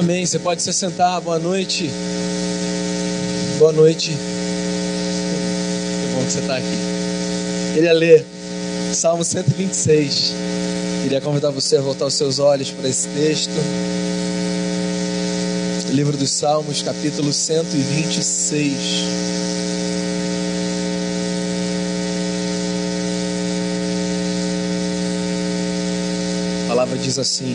Amém. Você pode se sentar. Boa noite. Boa noite. Que bom que você está aqui. Queria ler Salmo 126. Queria convidar você a voltar os seus olhos para esse texto. Livro dos Salmos, capítulo 126. A palavra diz assim: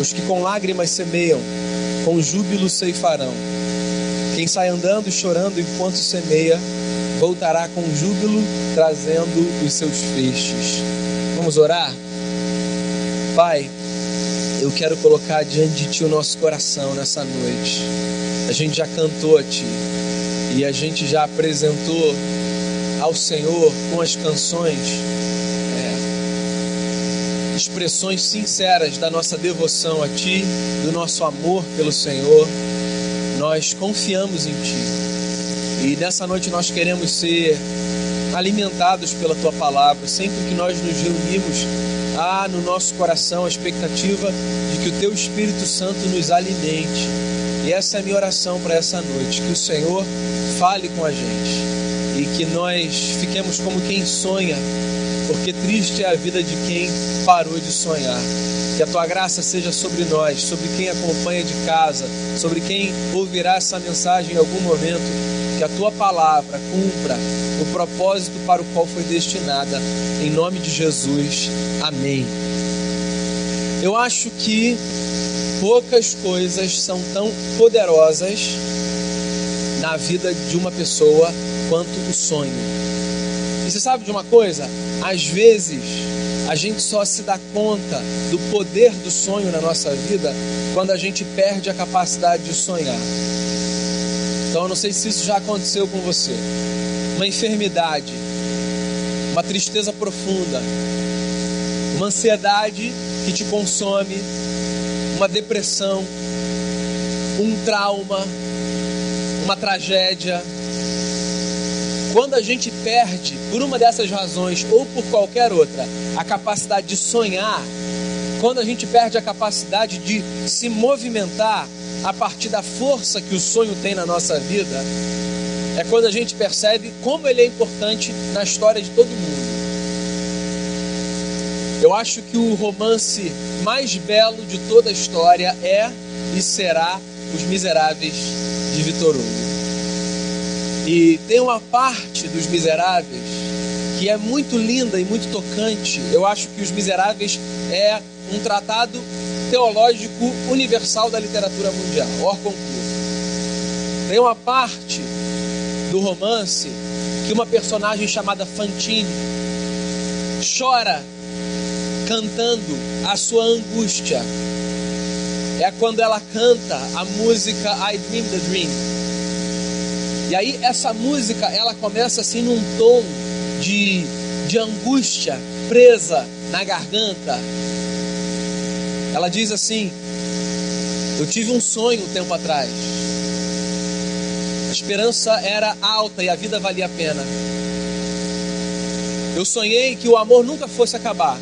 Os que com lágrimas semeiam, com júbilo ceifarão. Quem sai andando e chorando enquanto semeia, voltará com júbilo, trazendo os seus feixes. Vamos orar? Pai, eu quero colocar diante de Ti o nosso coração nessa noite. A gente já cantou a Ti e a gente já apresentou ao Senhor com as canções expressões sinceras da nossa devoção a Ti, do nosso amor pelo Senhor. Nós confiamos em Ti e nessa noite nós queremos ser alimentados pela Tua palavra. Sempre que nós nos reunimos, há no nosso coração a expectativa de que o Teu Espírito Santo nos alimente. Essa é a minha oração para essa noite, que o Senhor fale com a gente e que nós fiquemos como quem sonha, porque triste é a vida de quem parou de sonhar. Que a tua graça seja sobre nós, sobre quem acompanha de casa, sobre quem ouvirá essa mensagem em algum momento. Que a tua palavra cumpra o propósito para o qual foi destinada. Em nome de Jesus. Amém. Eu acho que poucas coisas são tão poderosas na vida de uma pessoa quanto o sonho. E você sabe de uma coisa? Às vezes a gente só se dá conta do poder do sonho na nossa vida quando a gente perde a capacidade de sonhar. Então eu não sei se isso já aconteceu com você. Uma enfermidade, uma tristeza profunda, uma ansiedade que te consome, uma depressão, um trauma, uma tragédia. Quando a gente perde, por uma dessas razões ou por qualquer outra, a capacidade de sonhar, quando a gente perde a capacidade de se movimentar a partir da força que o sonho tem na nossa vida, é quando a gente percebe como ele é importante na história de todo mundo. Eu acho que o romance mais belo de toda a história é e será Os Miseráveis de Vitor Hugo. E tem uma parte dos Miseráveis que é muito linda e muito tocante. Eu acho que Os Miseráveis é um tratado teológico universal da literatura mundial, or. Tem uma parte do romance que uma personagem chamada Fantine chora cantando a sua angústia. É quando ela canta a música I Dream the Dream. E aí essa música ela começa assim num tom de, de angústia presa na garganta. Ela diz assim: Eu tive um sonho um tempo atrás. A esperança era alta e a vida valia a pena. Eu sonhei que o amor nunca fosse acabar.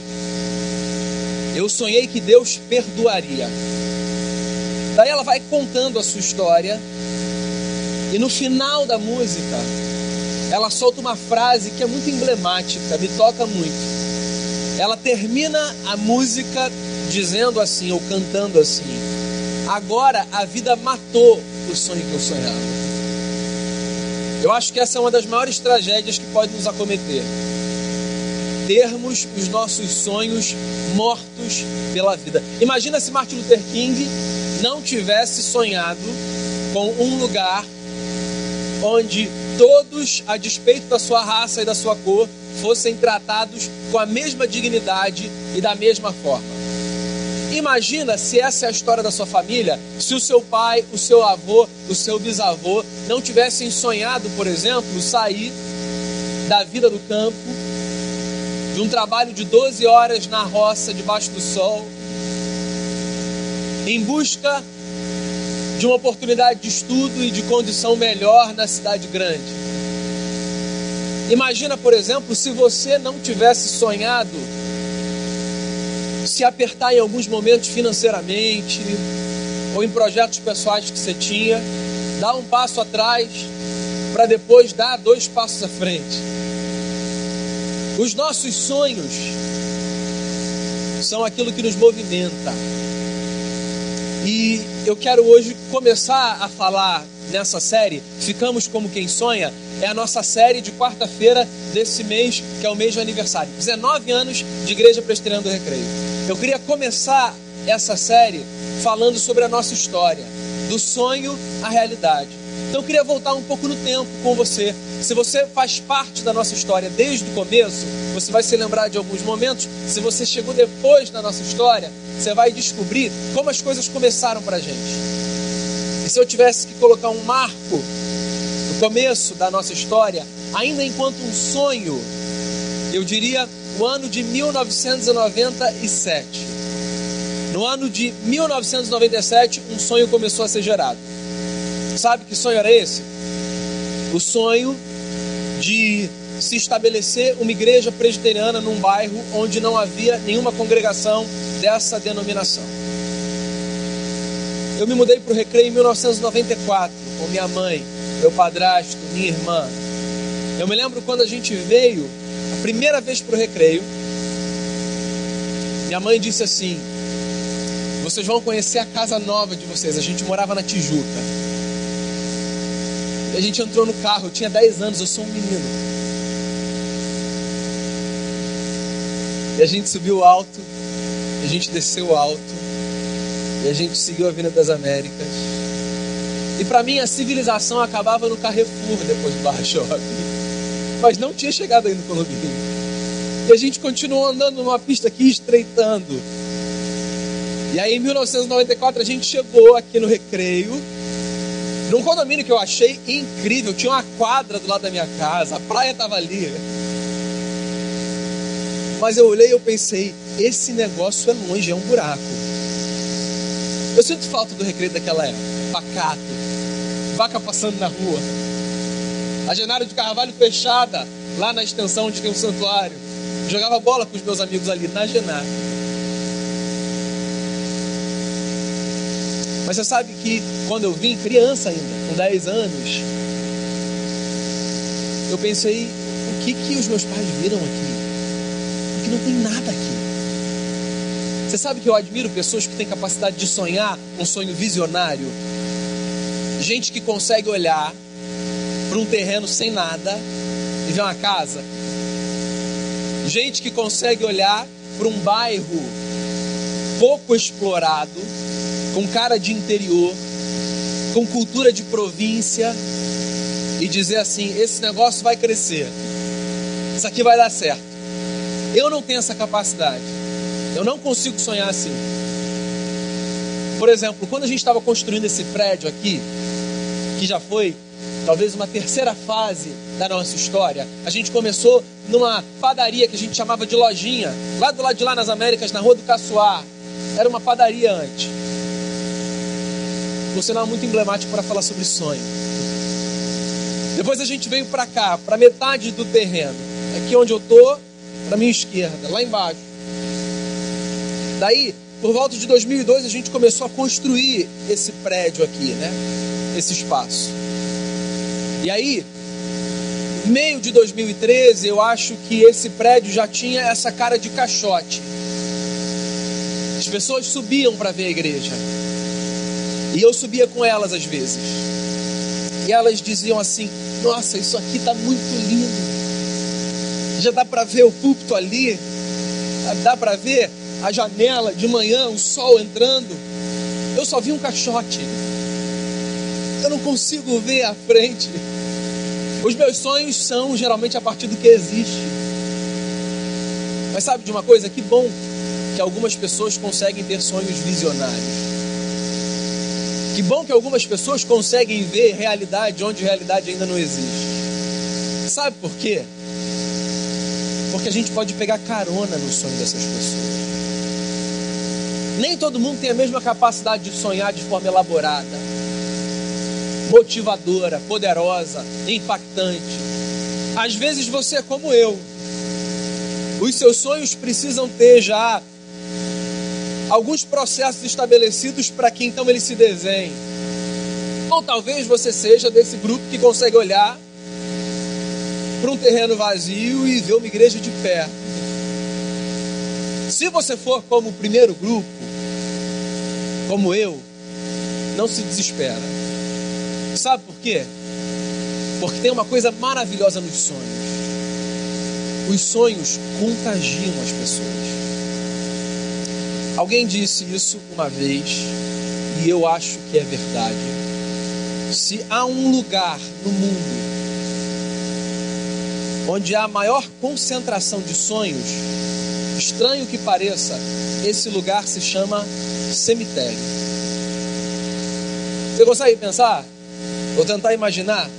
Eu sonhei que Deus perdoaria. Daí ela vai contando a sua história. E no final da música, ela solta uma frase que é muito emblemática, me toca muito. Ela termina a música dizendo assim, ou cantando assim: Agora a vida matou o sonho que eu sonhava. Eu acho que essa é uma das maiores tragédias que pode nos acometer. Termos os nossos sonhos mortos pela vida. Imagina se Martin Luther King não tivesse sonhado com um lugar onde todos, a despeito da sua raça e da sua cor, fossem tratados com a mesma dignidade e da mesma forma. Imagina se essa é a história da sua família, se o seu pai, o seu avô, o seu bisavô não tivessem sonhado, por exemplo, sair da vida do campo, de um trabalho de 12 horas na roça, debaixo do sol, em busca de uma oportunidade de estudo e de condição melhor na cidade grande. Imagina, por exemplo, se você não tivesse sonhado se apertar em alguns momentos financeiramente ou em projetos pessoais que você tinha, dar um passo atrás para depois dar dois passos à frente. Os nossos sonhos são aquilo que nos movimenta. E eu quero hoje começar a falar nessa série, Ficamos como quem sonha, é a nossa série de quarta-feira desse mês, que é o mês de aniversário. 19 anos de Igreja Presbiteriana do Recreio. Eu queria começar essa série falando sobre a nossa história, do sonho à realidade. Então eu queria voltar um pouco no tempo com você. Se você faz parte da nossa história desde o começo, você vai se lembrar de alguns momentos. Se você chegou depois da nossa história, você vai descobrir como as coisas começaram para a gente. E se eu tivesse que colocar um marco no começo da nossa história, ainda enquanto um sonho, eu diria o ano de 1997. No ano de 1997, um sonho começou a ser gerado. Sabe que sonho era esse? O sonho de se estabelecer uma igreja presbiteriana num bairro onde não havia nenhuma congregação dessa denominação. Eu me mudei para o Recreio em 1994 com minha mãe, meu padrasto, minha irmã. Eu me lembro quando a gente veio a primeira vez para o Recreio. Minha mãe disse assim: Vocês vão conhecer a casa nova de vocês. A gente morava na Tijuca. A gente entrou no carro, eu tinha 10 anos, eu sou um menino. E a gente subiu alto, a gente desceu alto, e a gente seguiu a Avenida das Américas. E para mim a civilização acabava no Carrefour depois do Barra Shopping. Mas não tinha chegado ainda no Colombinho. E a gente continuou andando numa pista aqui, estreitando. E aí em 1994 a gente chegou aqui no Recreio num condomínio que eu achei incrível, tinha uma quadra do lado da minha casa, a praia estava ali. Mas eu olhei e eu pensei, esse negócio é longe, é um buraco. Eu sinto falta do recreio daquela época, pacato, vaca passando na rua, a Genário de Carvalho fechada, lá na extensão onde tem um santuário. Jogava bola com os meus amigos ali na Genário. Mas você sabe que quando eu vim, criança ainda, com 10 anos, eu pensei: o que, que os meus pais viram aqui? Porque não tem nada aqui. Você sabe que eu admiro pessoas que têm capacidade de sonhar um sonho visionário? Gente que consegue olhar para um terreno sem nada e ver uma casa. Gente que consegue olhar para um bairro pouco explorado com cara de interior, com cultura de província e dizer assim: esse negócio vai crescer, isso aqui vai dar certo. Eu não tenho essa capacidade, eu não consigo sonhar assim. Por exemplo, quando a gente estava construindo esse prédio aqui, que já foi talvez uma terceira fase da nossa história, a gente começou numa padaria que a gente chamava de lojinha, lá do lado de lá nas Américas, na Rua do Caçoar. Era uma padaria antes por sinal muito emblemático para falar sobre sonho. Depois a gente veio para cá, para metade do terreno, aqui onde eu tô, para minha esquerda, lá embaixo. Daí, por volta de 2002, a gente começou a construir esse prédio aqui, né? Esse espaço. E aí, meio de 2013, eu acho que esse prédio já tinha essa cara de caixote. As pessoas subiam para ver a igreja. E eu subia com elas às vezes. E elas diziam assim: Nossa, isso aqui está muito lindo. Já dá para ver o púlpito ali, dá para ver a janela de manhã, o sol entrando. Eu só vi um caixote. Eu não consigo ver a frente. Os meus sonhos são geralmente a partir do que existe. Mas sabe de uma coisa? Que bom que algumas pessoas conseguem ter sonhos visionários. Que bom que algumas pessoas conseguem ver realidade onde realidade ainda não existe. Sabe por quê? Porque a gente pode pegar carona no sonho dessas pessoas. Nem todo mundo tem a mesma capacidade de sonhar de forma elaborada, motivadora, poderosa, impactante. Às vezes você é como eu. Os seus sonhos precisam ter já alguns processos estabelecidos para que então ele se desenhe. Ou talvez você seja desse grupo que consegue olhar para um terreno vazio e ver uma igreja de pé. Se você for como o primeiro grupo, como eu, não se desespera. Sabe por quê? Porque tem uma coisa maravilhosa nos sonhos. Os sonhos contagiam as pessoas. Alguém disse isso uma vez e eu acho que é verdade. Se há um lugar no mundo onde há maior concentração de sonhos, estranho que pareça, esse lugar se chama cemitério. Você consegue pensar? Vou tentar imaginar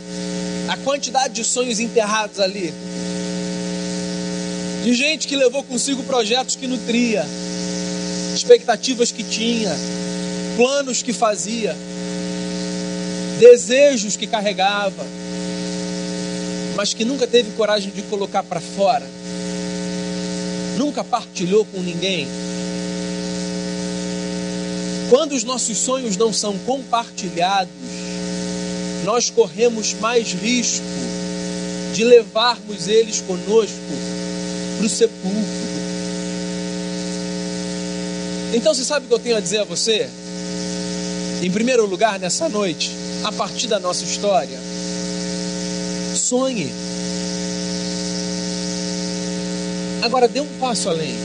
a quantidade de sonhos enterrados ali. De gente que levou consigo projetos que nutria, expectativas que tinha, planos que fazia, desejos que carregava, mas que nunca teve coragem de colocar para fora, nunca partilhou com ninguém. Quando os nossos sonhos não são compartilhados, nós corremos mais risco de levarmos eles conosco para o sepulcro. Então você sabe o que eu tenho a dizer a você? Em primeiro lugar, nessa noite, a partir da nossa história, sonhe. Agora dê um passo além.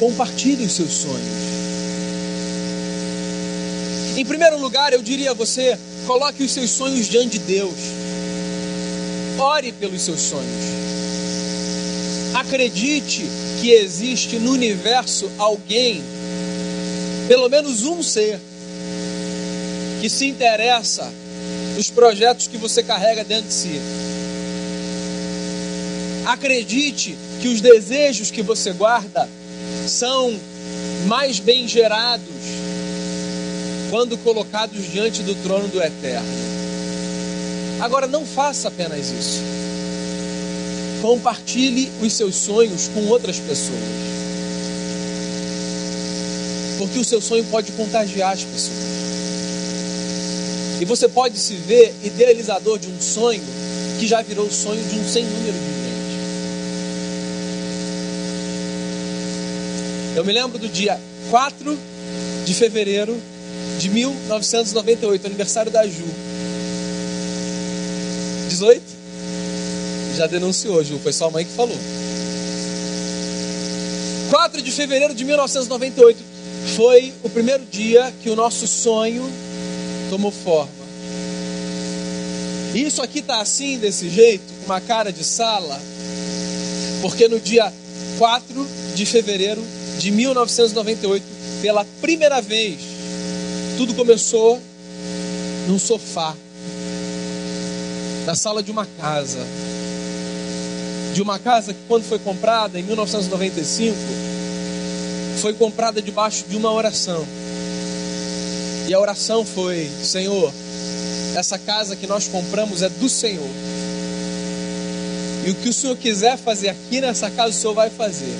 Compartilhe os seus sonhos. Em primeiro lugar, eu diria a você: coloque os seus sonhos diante de Deus. Ore pelos seus sonhos. Acredite que existe no universo alguém, pelo menos um ser, que se interessa nos projetos que você carrega dentro de si. Acredite que os desejos que você guarda são mais bem gerados quando colocados diante do trono do Eterno. Agora, não faça apenas isso. Compartilhe os seus sonhos com outras pessoas. Porque o seu sonho pode contagiar as pessoas. E você pode se ver idealizador de um sonho que já virou o sonho de um sem número de gente. Eu me lembro do dia 4 de fevereiro de 1998, aniversário da Ju. 18? Já denunciou, Ju, foi sua mãe que falou. 4 de fevereiro de 1998 foi o primeiro dia que o nosso sonho tomou forma. E isso aqui tá assim, desse jeito, com uma cara de sala, porque no dia 4 de fevereiro de 1998, pela primeira vez, tudo começou num sofá, na sala de uma casa de uma casa que, quando foi comprada, em 1995, foi comprada debaixo de uma oração. E a oração foi: Senhor, essa casa que nós compramos é do Senhor. E o que o Senhor quiser fazer aqui nessa casa, o Senhor vai fazer.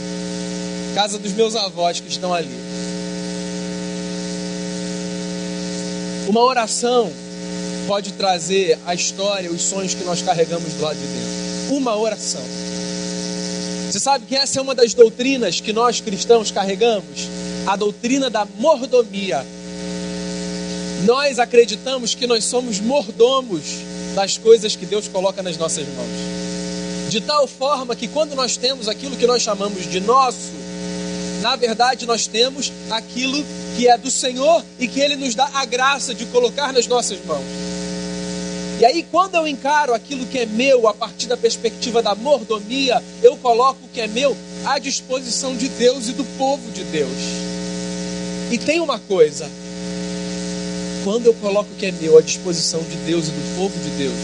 Casa dos meus avós que estão ali. Uma oração pode trazer a história, os sonhos que nós carregamos do lado de dentro. Uma oração. Você sabe que essa é uma das doutrinas que nós cristãos carregamos? A doutrina da mordomia. Nós acreditamos que nós somos mordomos das coisas que Deus coloca nas nossas mãos. De tal forma que quando nós temos aquilo que nós chamamos de nosso, na verdade nós temos aquilo que é do Senhor e que Ele nos dá a graça de colocar nas nossas mãos. E aí, quando eu encaro aquilo que é meu a partir da perspectiva da mordomia, eu coloco o que é meu à disposição de Deus e do povo de Deus. E tem uma coisa: quando eu coloco o que é meu à disposição de Deus e do povo de Deus,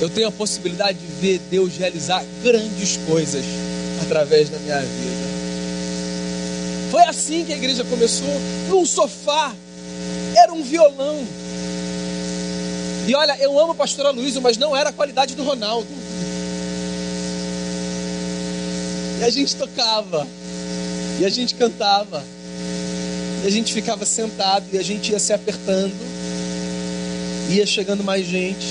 eu tenho a possibilidade de ver Deus realizar grandes coisas através da minha vida. Foi assim que a igreja começou, num sofá, era um violão. E olha, eu amo a pastora Luísa, mas não era a qualidade do Ronaldo. E a gente tocava, e a gente cantava, e a gente ficava sentado, e a gente ia se apertando, ia chegando mais gente.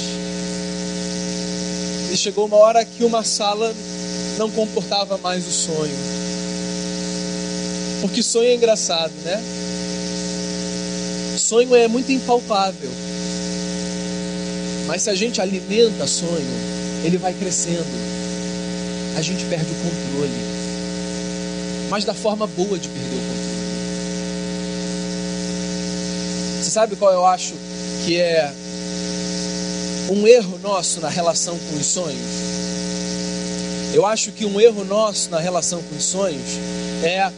E chegou uma hora que uma sala não comportava mais o sonho. Porque sonho é engraçado, né? Sonho é muito impalpável. Mas se a gente alimenta sonho, ele vai crescendo. A gente perde o controle. Mas da forma boa de perder o controle. Você sabe qual eu acho que é um erro nosso na relação com os sonhos? Eu acho que um erro nosso na relação com os sonhos é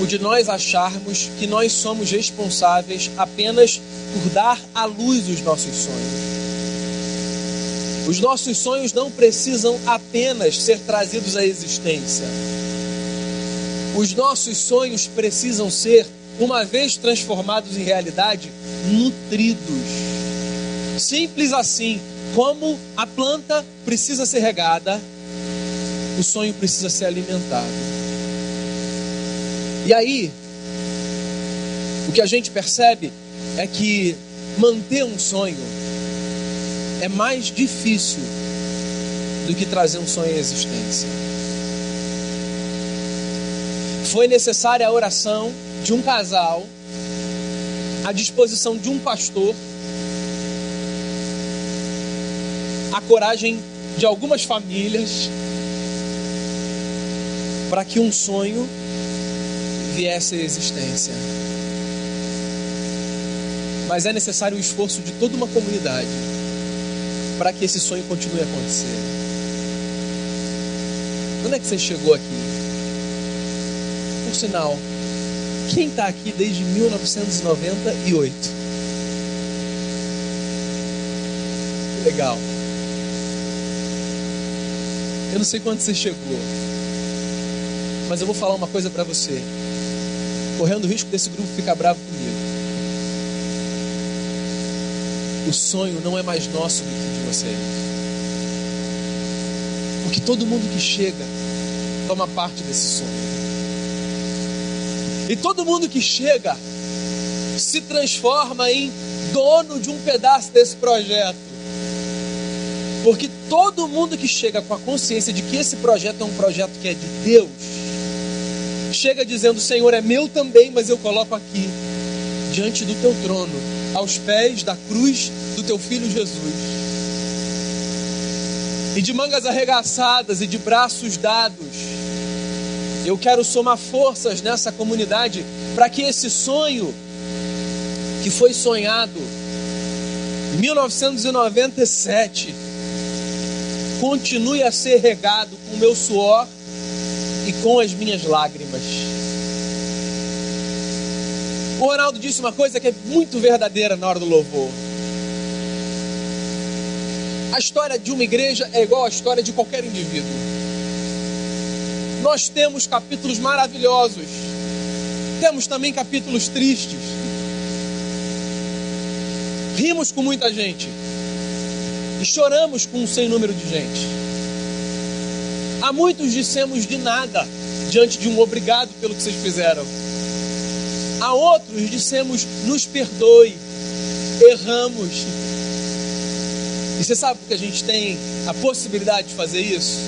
o de nós acharmos que nós somos responsáveis apenas por dar à luz os nossos sonhos. Os nossos sonhos não precisam apenas ser trazidos à existência. Os nossos sonhos precisam ser, uma vez transformados em realidade, nutridos. Simples assim, como a planta precisa ser regada, o sonho precisa ser alimentado. E aí, o que a gente percebe é que manter um sonho é mais difícil do que trazer um sonho à existência. Foi necessária a oração de um casal, a disposição de um pastor, a coragem de algumas famílias para que um sonho viesse à existência. Mas é necessário o esforço de toda uma comunidade para que esse sonho continue a acontecer. Quando é que você chegou aqui? Por sinal, quem está aqui desde 1998? Legal. Eu não sei quando você chegou. Mas eu vou falar uma coisa para você. Correndo o risco desse grupo ficar bravo comigo. O sonho não é mais nosso do que de vocês. Porque todo mundo que chega toma parte desse sonho. E todo mundo que chega se transforma em dono de um pedaço desse projeto. Porque todo mundo que chega com a consciência de que esse projeto é um projeto que é de Deus, chega dizendo: Senhor, é meu também, mas eu coloco aqui, diante do teu trono, aos pés da cruz do teu filho Jesus. E de mangas arregaçadas e de braços dados, eu quero somar forças nessa comunidade para que esse sonho que foi sonhado em 1997 continue a ser regado com o meu suor e com as minhas lágrimas. O Ronaldo disse uma coisa que é muito verdadeira na hora do louvor. A história de uma igreja é igual à história de qualquer indivíduo. Nós temos capítulos maravilhosos, temos também capítulos tristes. Rimos com muita gente e choramos com um sem número de gente. A muitos dissemos de nada diante de um obrigado pelo que vocês fizeram. A outros dissemos, nos perdoe, erramos. E você sabe que a gente tem a possibilidade de fazer isso?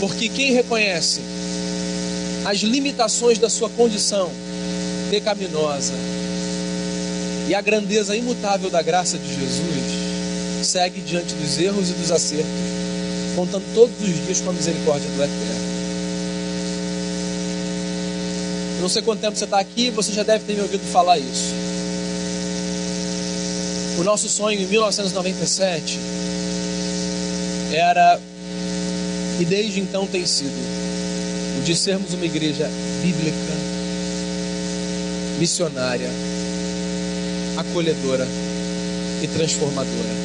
Porque quem reconhece as limitações da sua condição pecaminosa e a grandeza imutável da graça de Jesus, segue diante dos erros e dos acertos contando todos os dias com a misericórdia do Eterno. Eu não sei quanto tempo você está aqui, você já deve ter me ouvido falar isso. O nosso sonho em 1997 era E desde então tem sido o de sermos uma igreja bíblica, missionária, acolhedora e transformadora.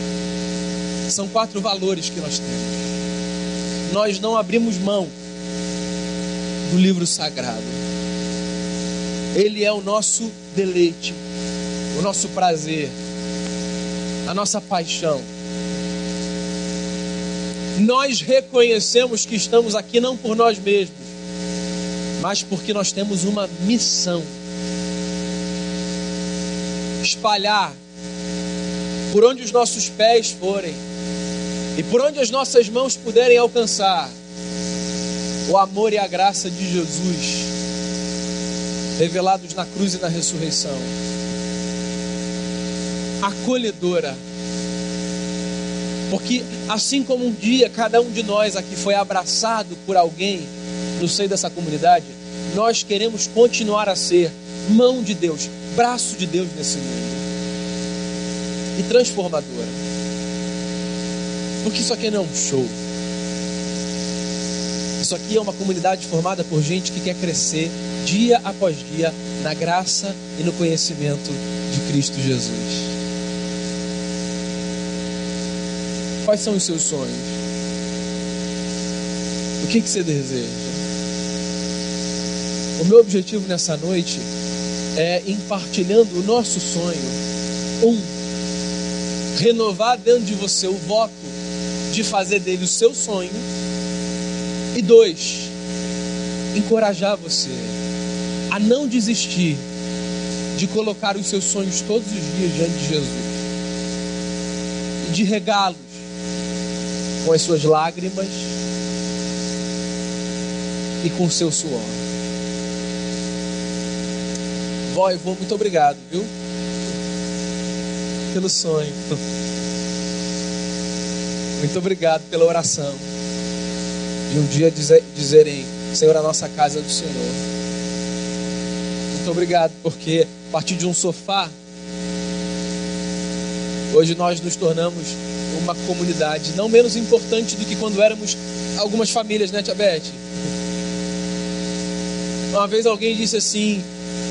São quatro valores que nós temos. Nós não abrimos mão do livro sagrado. Ele é o nosso deleite, o nosso prazer, a nossa paixão. Nós reconhecemos que estamos aqui não por nós mesmos, mas porque nós temos uma missão espalhar por onde os nossos pés forem e por onde as nossas mãos puderem alcançar o amor e a graça de Jesus revelados na cruz e na ressurreição. Acolhedora. Porque assim como um dia cada um de nós aqui foi abraçado por alguém no seio dessa comunidade, nós queremos continuar a ser mão de Deus, braço de Deus nesse mundo. E transformadora. Porque isso aqui não é um show. Isso aqui é uma comunidade formada por gente que quer crescer dia após dia na graça e no conhecimento de Cristo Jesus. Quais são os seus sonhos? O que, que você deseja? O meu objetivo nessa noite é, em partilhando o nosso sonho, um, renovar dentro de você o voto de fazer dele o seu sonho, e dois, encorajar você a não desistir de colocar os seus sonhos todos os dias diante de Jesus e de regá-los com as suas lágrimas e com o seu suor. Vó e vô, muito obrigado, viu? Pelo sonho. Muito obrigado pela oração. De um dia dizer, dizerem, Senhor, a nossa casa é do Senhor. Muito obrigado, porque a partir de um sofá, hoje nós nos tornamos uma comunidade não menos importante do que quando éramos algumas famílias, né, Tia Beth? Uma vez alguém disse assim: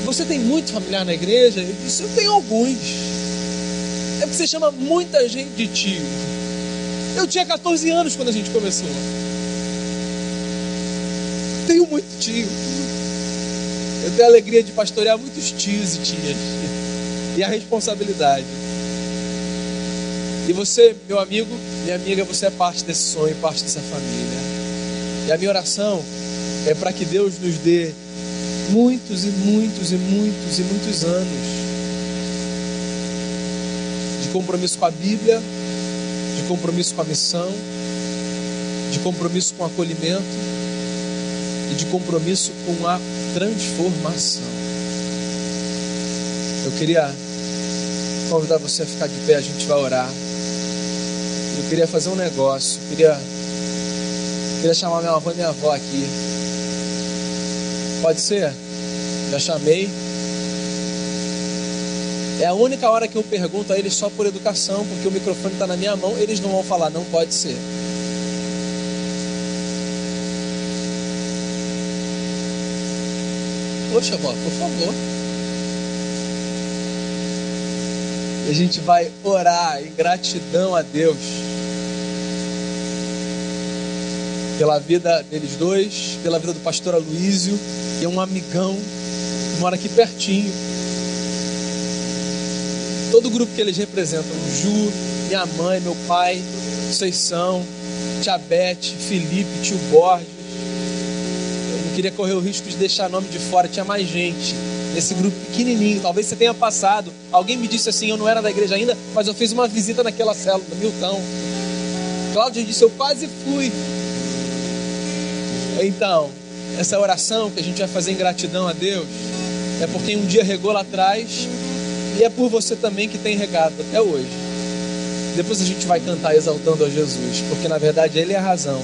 você tem muito familiar na igreja? Eu disse, eu tenho alguns. É porque você chama muita gente de tio. Eu tinha 14 anos quando a gente começou. Tenho muito tio. Eu tenho a alegria de pastorear muitos tios e tias. E a responsabilidade. E você, meu amigo, minha amiga, você é parte desse sonho, parte dessa família. E a minha oração é para que Deus nos dê muitos e muitos e muitos e muitos anos de compromisso com a Bíblia, de compromisso com a missão, de compromisso com o acolhimento e de compromisso com a transformação. Eu queria convidar você a ficar de pé, a gente vai orar. Eu queria fazer um negócio, eu queria, eu queria chamar minha avó e minha avó aqui. Pode ser? Já chamei. É a única hora que eu pergunto a eles só por educação, porque o microfone está na minha mão, eles não vão falar, não pode ser. Poxa, vó, por favor. E a gente vai orar em gratidão a Deus pela vida deles dois, pela vida do pastor Aloísio, que é um amigão, que mora aqui pertinho. Todo o grupo que eles representam, Ju, minha mãe, meu pai, são, Tia Beth, Felipe, tio Borges. Queria correr o risco de deixar nome de fora, tinha mais gente nesse grupo pequenininho. Talvez você tenha passado. Alguém me disse assim: eu não era da igreja ainda, mas eu fiz uma visita naquela célula Milton. Cláudio disse: eu quase fui. Então, essa oração que a gente vai fazer em gratidão a Deus é por quem um dia regou lá atrás e é por você também que tem regado até hoje. Depois a gente vai cantar exaltando a Jesus, porque na verdade Ele é a razão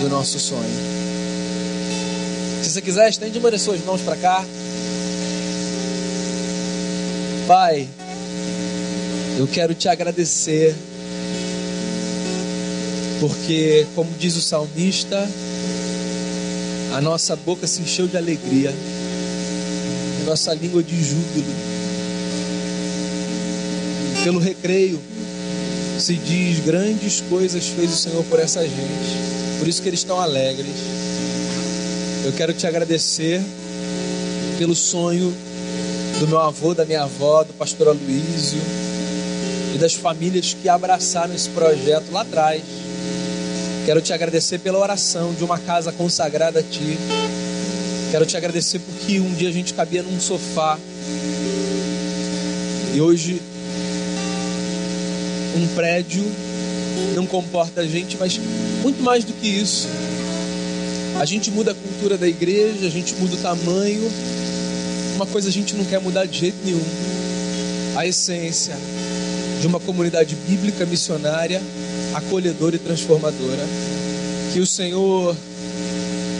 do nosso sonho. Se você quiser, estende uma das suas mãos para cá. Pai, eu quero te agradecer porque, como diz o salmista, a nossa boca se encheu de alegria, a nossa língua de júbilo. Pelo recreio se diz: grandes coisas fez o Senhor por essa gente, por isso que eles estão alegres. Eu quero te agradecer pelo sonho do meu avô, da minha avó, do pastor Aloysio e das famílias que abraçaram esse projeto lá atrás. Quero te agradecer pela oração de uma casa consagrada a Ti. Quero te agradecer porque um dia a gente cabia num sofá e hoje um prédio não comporta a gente, mas muito mais do que isso. A gente muda a cultura da igreja, a gente muda o tamanho. Uma coisa a gente não quer mudar de jeito nenhum: a essência de uma comunidade bíblica missionária acolhedora e transformadora. Que o Senhor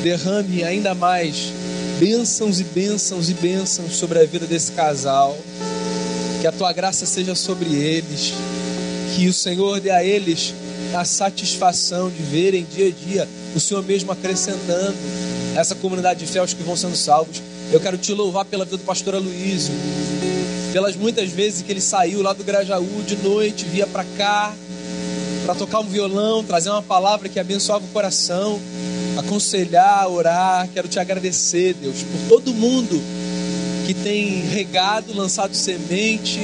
derrame ainda mais bênçãos e bênçãos e bênçãos sobre a vida desse casal. Que a tua graça seja sobre eles. Que o Senhor dê a eles a satisfação de verem dia a dia o Senhor mesmo acrescentando essa comunidade de fiéis que vão sendo salvos. Eu quero te louvar pela vida do pastor Aloysio, pelas muitas vezes que ele saiu lá do Grajaú de noite, via para cá, para tocar um violão, trazer uma palavra que abençoava o coração, aconselhar, orar. Quero te agradecer, Deus, por todo mundo que tem regado, lançado semente.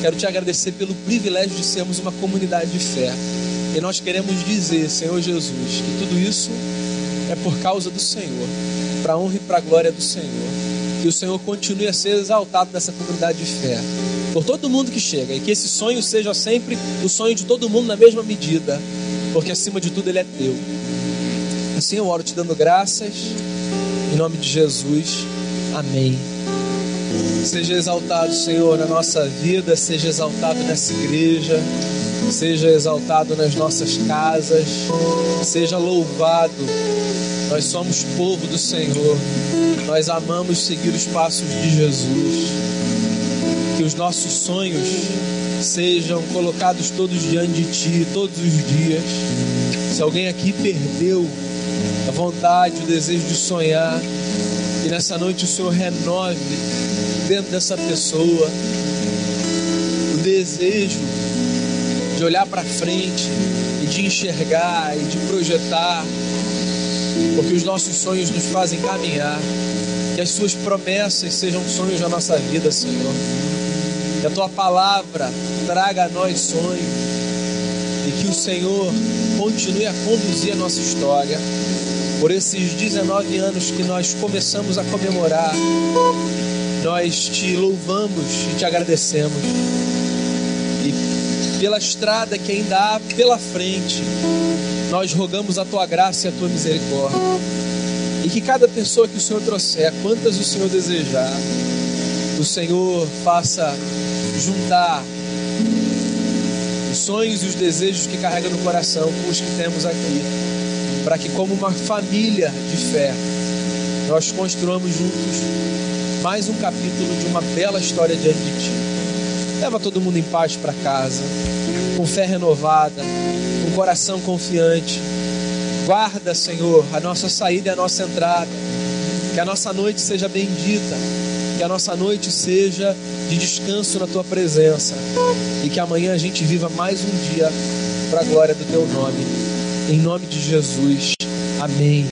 Quero te agradecer pelo privilégio de sermos uma comunidade de fé. E nós queremos dizer, Senhor Jesus, que tudo isso é por causa do Senhor, para a honra e para a glória do Senhor. Que o Senhor continue a ser exaltado nessa comunidade de fé por todo mundo que chega e que esse sonho seja sempre o sonho de todo mundo na mesma medida, porque acima de tudo ele é teu. Assim eu oro te dando graças, em nome de Jesus, amém. Seja exaltado, Senhor, na nossa vida, seja exaltado nessa igreja, seja exaltado nas nossas casas, seja louvado. Nós somos povo do Senhor, nós amamos seguir os passos de Jesus que os nossos sonhos sejam colocados todos diante de Ti, todos os dias. Se alguém aqui perdeu a vontade, o desejo de sonhar, e nessa noite o Senhor renove dentro dessa pessoa o desejo de olhar para frente e de enxergar e de projetar, porque os nossos sonhos nos fazem caminhar. Que as suas promessas sejam sonhos da nossa vida, Senhor. Que a tua palavra traga a nós sonhos e que o Senhor continue a conduzir a nossa história. Por esses 19 anos que nós começamos a comemorar, nós te louvamos e te agradecemos. E pela estrada que ainda há pela frente, nós rogamos a tua graça e a tua misericórdia. E que cada pessoa que o Senhor trouxer, quantas o Senhor desejar, o Senhor faça juntar os sonhos e os desejos que carrega no coração com os que temos aqui, para que, como uma família de fé, nós construamos juntos mais um capítulo de uma bela história diante de Ti. Leva todo mundo em paz para casa, com fé renovada, com coração confiante. Guarda, Senhor, a nossa saída e a nossa entrada. Que a nossa noite seja bendita que a nossa noite seja de descanso na tua presença e que amanhã a gente viva mais um dia para a glória do teu nome. Em nome de Jesus. Amém.